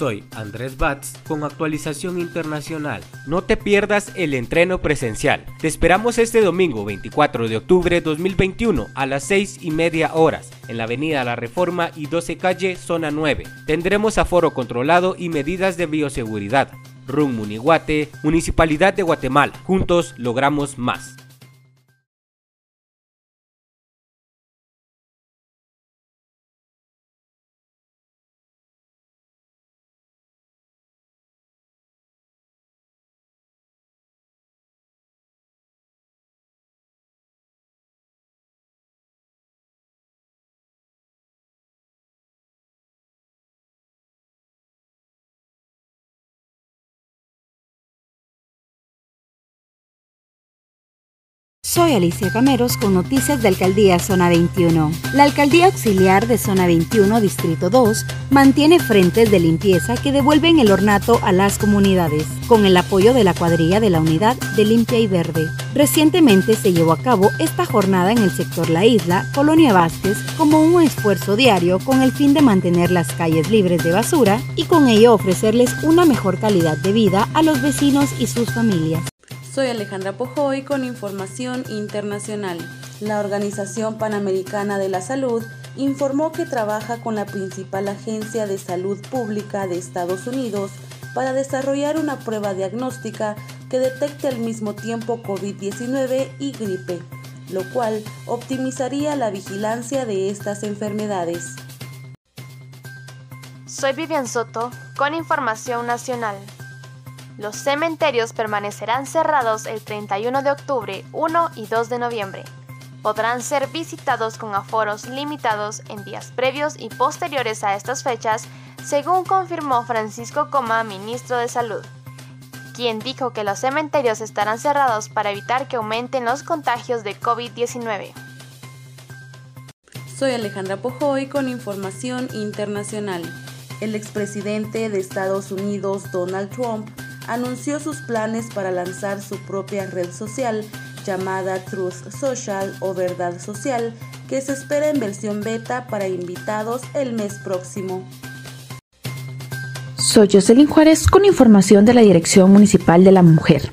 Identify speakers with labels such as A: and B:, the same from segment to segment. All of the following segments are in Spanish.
A: Soy Andrés Batz con actualización internacional. No te pierdas el entreno presencial. Te esperamos este domingo 24 de octubre 2021 a las 6 y media horas en la avenida La Reforma y 12 calle, zona 9. Tendremos aforo controlado y medidas de bioseguridad. RUN Muniguate, Municipalidad de Guatemala. Juntos logramos más.
B: Soy Alicia Cameros con noticias de Alcaldía Zona 21. La Alcaldía Auxiliar de Zona 21, Distrito 2, mantiene frentes de limpieza que devuelven el ornato a las comunidades, con el apoyo de la cuadrilla de la Unidad de Limpia y Verde. Recientemente se llevó a cabo esta jornada en el sector La Isla, Colonia Vázquez, como un esfuerzo diario con el fin de mantener las calles libres de basura y con ello ofrecerles una mejor calidad de vida a los vecinos y sus familias.
C: Soy Alejandra Pojoy con información internacional. La Organización Panamericana de la Salud informó que trabaja con la principal agencia de salud pública de Estados Unidos para desarrollar una prueba diagnóstica que detecte al mismo tiempo COVID-19 y gripe, lo cual optimizaría la vigilancia de estas enfermedades.
D: Soy Vivian Soto con información nacional. Los cementerios permanecerán cerrados el 31 de octubre, 1 y 2 de noviembre. Podrán ser visitados con aforos limitados en días previos y posteriores a estas fechas, según confirmó Francisco Coma, ministro de Salud, quien dijo que los cementerios estarán cerrados para evitar que aumenten los contagios de COVID-19.
C: Soy Alejandra Pojoy con información internacional. El expresidente de Estados Unidos, Donald Trump, anunció sus planes para lanzar su propia red social llamada Truth Social o Verdad Social, que se espera en versión beta para invitados el mes próximo.
E: Soy Jocelyn Juárez con información de la Dirección Municipal de la Mujer.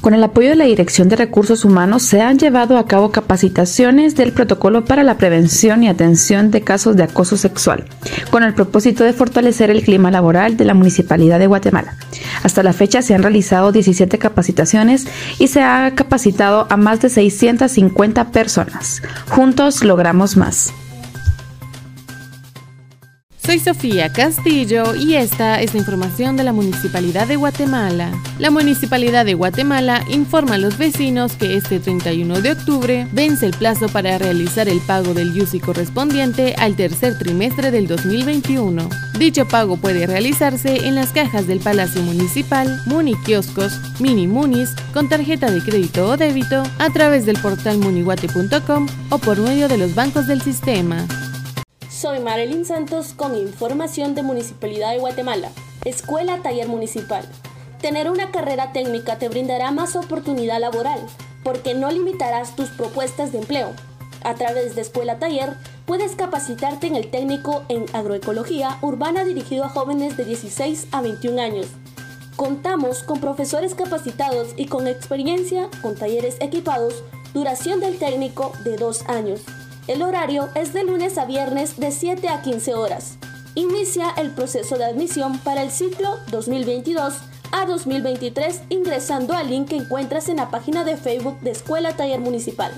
E: Con el apoyo de la Dirección de Recursos Humanos se han llevado a cabo capacitaciones del protocolo para la prevención y atención de casos de acoso sexual, con el propósito de fortalecer el clima laboral de la Municipalidad de Guatemala. Hasta la fecha se han realizado 17 capacitaciones y se ha capacitado a más de 650 personas. Juntos logramos más.
F: Soy Sofía Castillo y esta es la información de la Municipalidad de Guatemala. La Municipalidad de Guatemala informa a los vecinos que este 31 de octubre vence el plazo para realizar el pago del YUSI correspondiente al tercer trimestre del 2021. Dicho pago puede realizarse en las cajas del Palacio Municipal, Muni Kioscos, Mini Munis, con tarjeta de crédito o débito, a través del portal muniguate.com o por medio de los bancos del sistema.
G: Soy Marilyn Santos con información de Municipalidad de Guatemala. Escuela Taller Municipal. Tener una carrera técnica te brindará más oportunidad laboral porque no limitarás tus propuestas de empleo. A través de Escuela Taller puedes capacitarte en el técnico en agroecología urbana dirigido a jóvenes de 16 a 21 años. Contamos con profesores capacitados y con experiencia con talleres equipados, duración del técnico de dos años. El horario es de lunes a viernes de 7 a 15 horas. Inicia el proceso de admisión para el ciclo 2022 a 2023 ingresando al link que encuentras en la página de Facebook de Escuela Taller Municipal.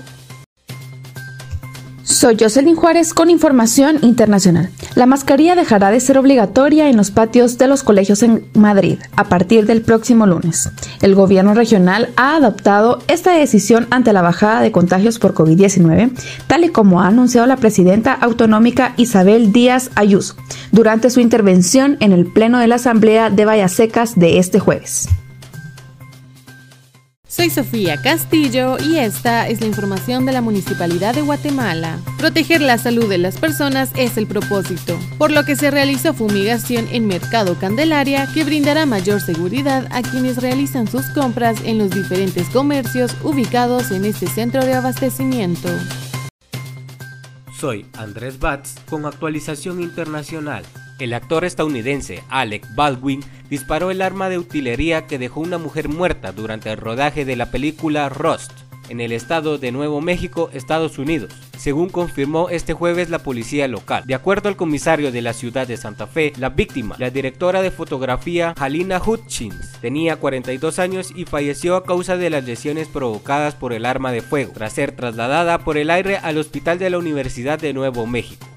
E: Soy Jocelyn Juárez con información internacional. La mascarilla dejará de ser obligatoria en los patios de los colegios en Madrid a partir del próximo lunes. El gobierno regional ha adoptado esta decisión ante la bajada de contagios por COVID-19, tal y como ha anunciado la presidenta autonómica Isabel Díaz Ayuso durante su intervención en el Pleno de la Asamblea de Vallasecas de este jueves.
F: Soy Sofía Castillo y esta es la información de la Municipalidad de Guatemala. Proteger la salud de las personas es el propósito, por lo que se realizó fumigación en Mercado Candelaria que brindará mayor seguridad a quienes realizan sus compras en los diferentes comercios ubicados en este centro de abastecimiento.
A: Soy Andrés Batz con actualización internacional. El actor estadounidense Alec Baldwin disparó el arma de utilería que dejó una mujer muerta durante el rodaje de la película Rust en el estado de Nuevo México, Estados Unidos, según confirmó este jueves la policía local. De acuerdo al comisario de la ciudad de Santa Fe, la víctima, la directora de fotografía Halina Hutchins, tenía 42 años y falleció a causa de las lesiones provocadas por el arma de fuego, tras ser trasladada por el aire al hospital de la Universidad de Nuevo México.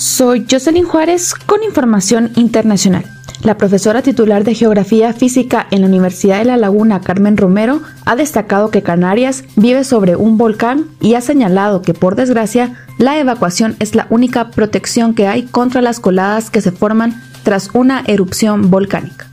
E: Soy Jocelyn Juárez con información internacional. La profesora titular de Geografía Física en la Universidad de La Laguna, Carmen Romero, ha destacado que Canarias vive sobre un volcán y ha señalado que, por desgracia, la evacuación es la única protección que hay contra las coladas que se forman tras una erupción volcánica.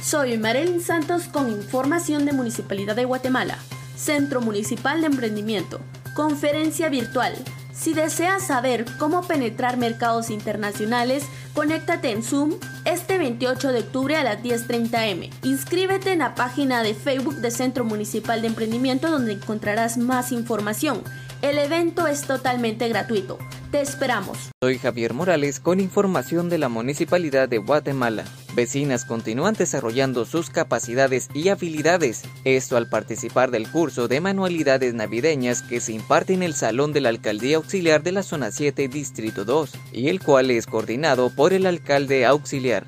G: Soy Marilyn Santos con información de Municipalidad de Guatemala, Centro Municipal de Emprendimiento, conferencia virtual si deseas saber cómo penetrar mercados internacionales, conéctate en Zoom este 28 de octubre a las 10.30 m. Inscríbete en la página de Facebook de Centro Municipal de Emprendimiento donde encontrarás más información. El evento es totalmente gratuito. Te esperamos.
H: Soy Javier Morales con información de la Municipalidad de Guatemala. Vecinas continúan desarrollando sus capacidades y habilidades, esto al participar del curso de manualidades navideñas que se imparte en el Salón de la Alcaldía Auxiliar de la Zona 7, Distrito 2, y el cual es coordinado por el alcalde auxiliar.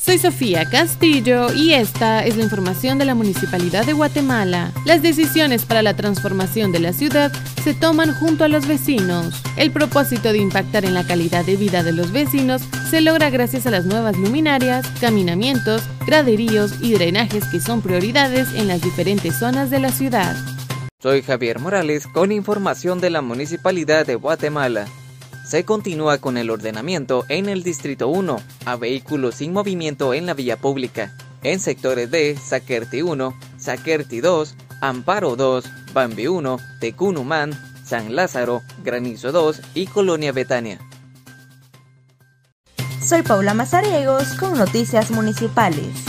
F: Soy Sofía Castillo y esta es la información de la Municipalidad de Guatemala. Las decisiones para la transformación de la ciudad se toman junto a los vecinos. El propósito de impactar en la calidad de vida de los vecinos se logra gracias a las nuevas luminarias, caminamientos, graderíos y drenajes que son prioridades en las diferentes zonas de la ciudad.
H: Soy Javier Morales con información de la Municipalidad de Guatemala se continúa con el ordenamiento en el Distrito 1 a vehículos sin movimiento en la vía pública, en sectores de Saquerti 1, Saquerti 2, Amparo 2, Bambi 1, Tecunumán, San Lázaro, Granizo 2 y Colonia Betania.
B: Soy Paula Mazariegos con Noticias Municipales.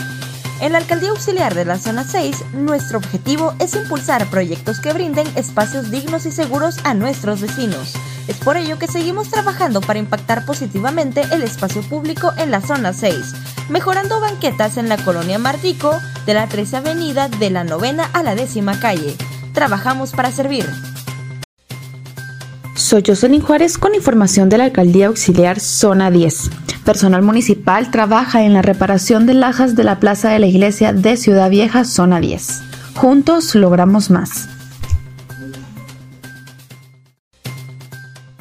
B: En la Alcaldía Auxiliar de la Zona 6, nuestro objetivo es impulsar proyectos que brinden espacios dignos y seguros a nuestros vecinos es por ello que seguimos trabajando para impactar positivamente el espacio público en la zona 6, mejorando banquetas en la colonia Martico, de la 13 Avenida de la novena a la décima calle. Trabajamos para servir.
E: Soy Jocelyn Juárez con información de la Alcaldía Auxiliar Zona 10. Personal municipal trabaja en la reparación de lajas de la Plaza de la Iglesia de Ciudad Vieja, Zona 10. Juntos logramos más.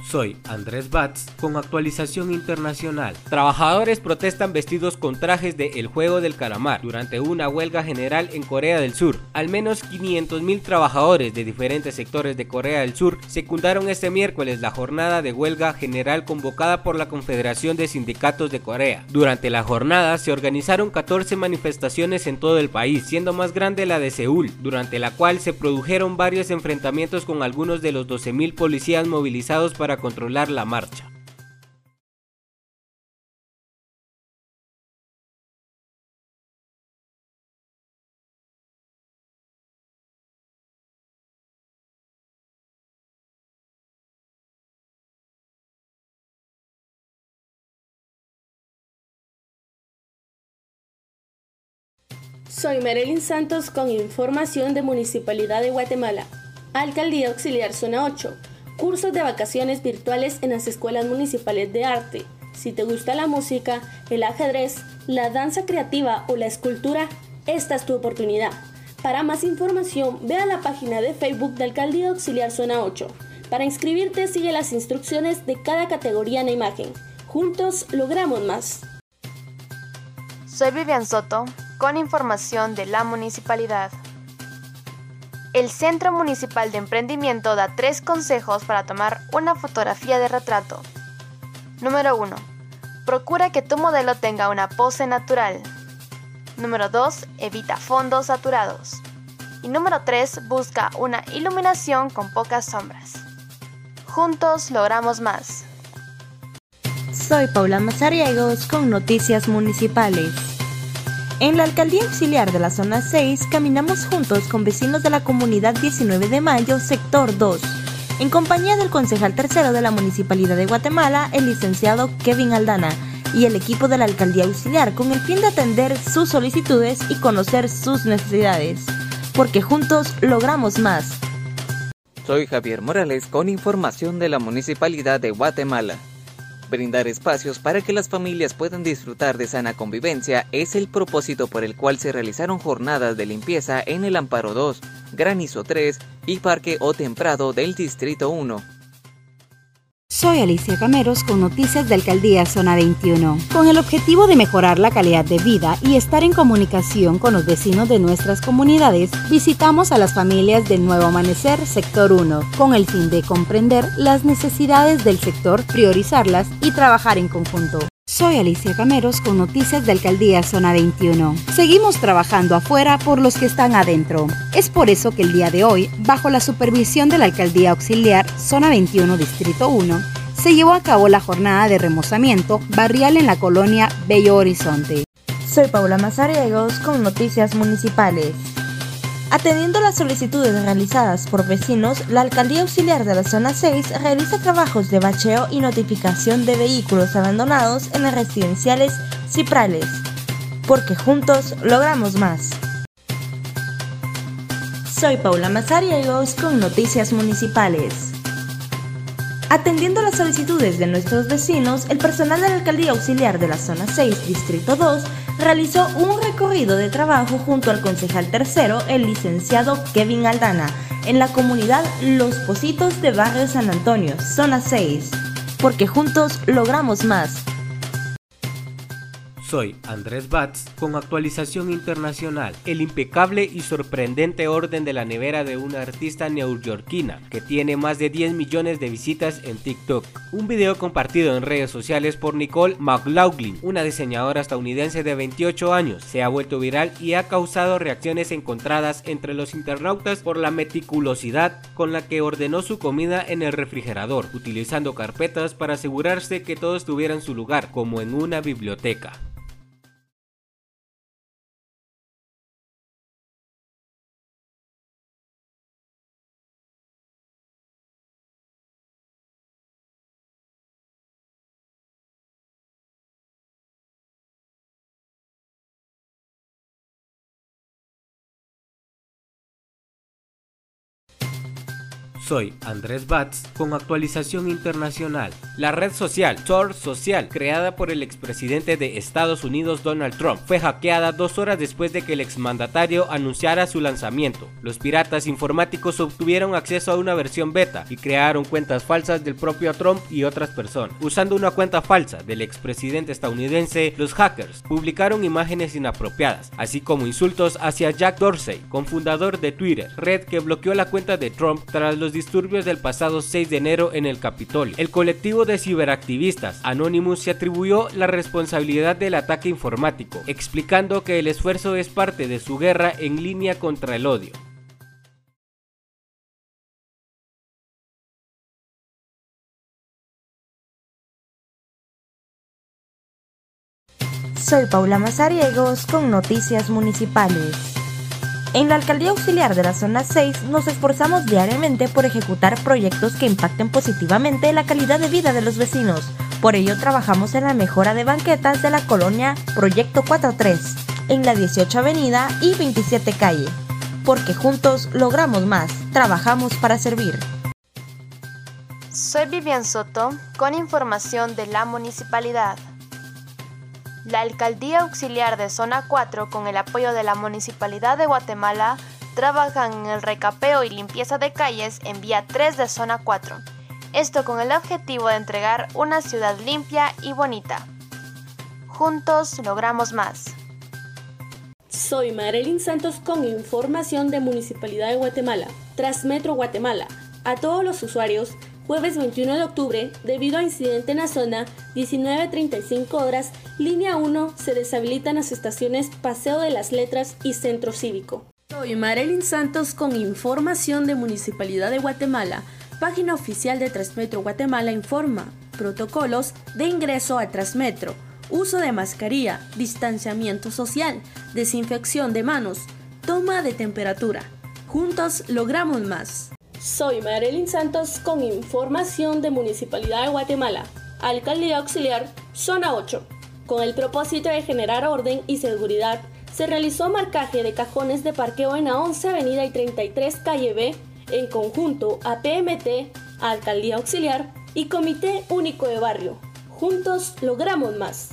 A: Soy Andrés Batz con actualización internacional. Trabajadores protestan vestidos con trajes de El Juego del Calamar durante una huelga general en Corea del Sur. Al menos 500.000 trabajadores de diferentes sectores de Corea del Sur secundaron este miércoles la jornada de huelga general convocada por la Confederación de Sindicatos de Corea. Durante la jornada se organizaron 14 manifestaciones en todo el país, siendo más grande la de Seúl, durante la cual se produjeron varios enfrentamientos con algunos de los 12.000 policías movilizados para controlar la marcha.
G: Soy Marilyn Santos con información de Municipalidad de Guatemala, Alcaldía Auxiliar Zona 8. Cursos de vacaciones virtuales en las escuelas municipales de arte. Si te gusta la música, el ajedrez, la danza creativa o la escultura, esta es tu oportunidad. Para más información, ve a la página de Facebook de Alcaldía Auxiliar Zona 8. Para inscribirte, sigue las instrucciones de cada categoría en la imagen. Juntos logramos más.
D: Soy Vivian Soto, con información de la municipalidad. El Centro Municipal de Emprendimiento da tres consejos para tomar una fotografía de retrato. Número 1. Procura que tu modelo tenga una pose natural. Número 2. Evita fondos saturados. Y número 3. Busca una iluminación con pocas sombras. Juntos logramos más.
B: Soy Paula Mazariegos con Noticias Municipales. En la Alcaldía Auxiliar de la Zona 6 caminamos juntos con vecinos de la comunidad 19 de Mayo, Sector 2, en compañía del concejal tercero de la Municipalidad de Guatemala, el licenciado Kevin Aldana, y el equipo de la Alcaldía Auxiliar con el fin de atender sus solicitudes y conocer sus necesidades, porque juntos logramos más.
H: Soy Javier Morales con información de la Municipalidad de Guatemala. Brindar espacios para que las familias puedan disfrutar de sana convivencia es el propósito por el cual se realizaron jornadas de limpieza en el Amparo 2, Granizo 3 y Parque O Temprado del Distrito 1.
B: Soy Alicia Cameros con noticias de Alcaldía Zona 21. Con el objetivo de mejorar la calidad de vida y estar en comunicación con los vecinos de nuestras comunidades, visitamos a las familias del Nuevo Amanecer Sector 1, con el fin de comprender las necesidades del sector, priorizarlas y trabajar en conjunto. Soy Alicia Cameros con noticias de Alcaldía Zona 21. Seguimos trabajando afuera por los que están adentro. Es por eso que el día de hoy, bajo la supervisión de la Alcaldía Auxiliar Zona 21 Distrito 1, se llevó a cabo la jornada de remozamiento barrial en la colonia Bello Horizonte. Soy Paula Mazariegos con noticias municipales. Atendiendo las solicitudes realizadas por vecinos, la Alcaldía Auxiliar de la Zona 6 realiza trabajos de bacheo y notificación de vehículos abandonados en las residenciales Ciprales, porque juntos logramos más. Soy Paula Mazariegos con Noticias Municipales. Atendiendo las solicitudes de nuestros vecinos, el personal de la Alcaldía Auxiliar de la Zona 6, Distrito 2, realizó un recorrido de trabajo junto al concejal tercero, el licenciado Kevin Aldana, en la comunidad Los Positos de Barrio San Antonio, Zona 6. Porque juntos logramos más.
A: Soy Andrés Batz con actualización internacional. El impecable y sorprendente orden de la nevera de una artista neoyorquina que tiene más de 10 millones de visitas en TikTok. Un video compartido en redes sociales por Nicole McLaughlin, una diseñadora estadounidense de 28 años, se ha vuelto viral y ha causado reacciones encontradas entre los internautas por la meticulosidad con la que ordenó su comida en el refrigerador, utilizando carpetas para asegurarse que todo estuviera en su lugar, como en una biblioteca. Soy Andrés Batz con actualización internacional. La red social Tor Social, creada por el expresidente de Estados Unidos Donald Trump, fue hackeada dos horas después de que el exmandatario anunciara su lanzamiento. Los piratas informáticos obtuvieron acceso a una versión beta y crearon cuentas falsas del propio Trump y otras personas. Usando una cuenta falsa del expresidente estadounidense, los hackers publicaron imágenes inapropiadas, así como insultos hacia Jack Dorsey, cofundador de Twitter, red que bloqueó la cuenta de Trump tras los disturbios del pasado 6 de enero en el Capitolio. El colectivo de ciberactivistas Anonymous se atribuyó la responsabilidad del ataque informático, explicando que el esfuerzo es parte de su guerra en línea contra el odio.
B: Soy Paula Mazariegos con Noticias Municipales. En la Alcaldía Auxiliar de la Zona 6 nos esforzamos diariamente por ejecutar proyectos que impacten positivamente la calidad de vida de los vecinos. Por ello trabajamos en la mejora de banquetas de la colonia Proyecto 43, en la 18 Avenida y 27 Calle. Porque juntos logramos más, trabajamos para servir.
D: Soy Vivian Soto con información de la municipalidad. La Alcaldía Auxiliar de Zona 4, con el apoyo de la Municipalidad de Guatemala, trabajan en el recapeo y limpieza de calles en vía 3 de Zona 4. Esto con el objetivo de entregar una ciudad limpia y bonita. Juntos logramos más.
G: Soy Marilyn Santos con información de Municipalidad de Guatemala, Transmetro Guatemala. A todos los usuarios jueves 21 de octubre, debido a incidente en la zona, 19.35 horas, línea 1, se deshabilitan las estaciones Paseo de las Letras y Centro Cívico. Soy Marilyn Santos con información de Municipalidad de Guatemala. Página oficial de Transmetro Guatemala informa. Protocolos de ingreso a Transmetro. Uso de mascarilla, distanciamiento social, desinfección de manos, toma de temperatura. Juntos logramos más. Soy Marilyn Santos con información de Municipalidad de Guatemala, Alcaldía Auxiliar, Zona 8. Con el propósito de generar orden y seguridad, se realizó marcaje de cajones de parqueo en la 11 Avenida y 33 Calle B, en conjunto a PMT, Alcaldía Auxiliar y Comité Único de Barrio. Juntos logramos más.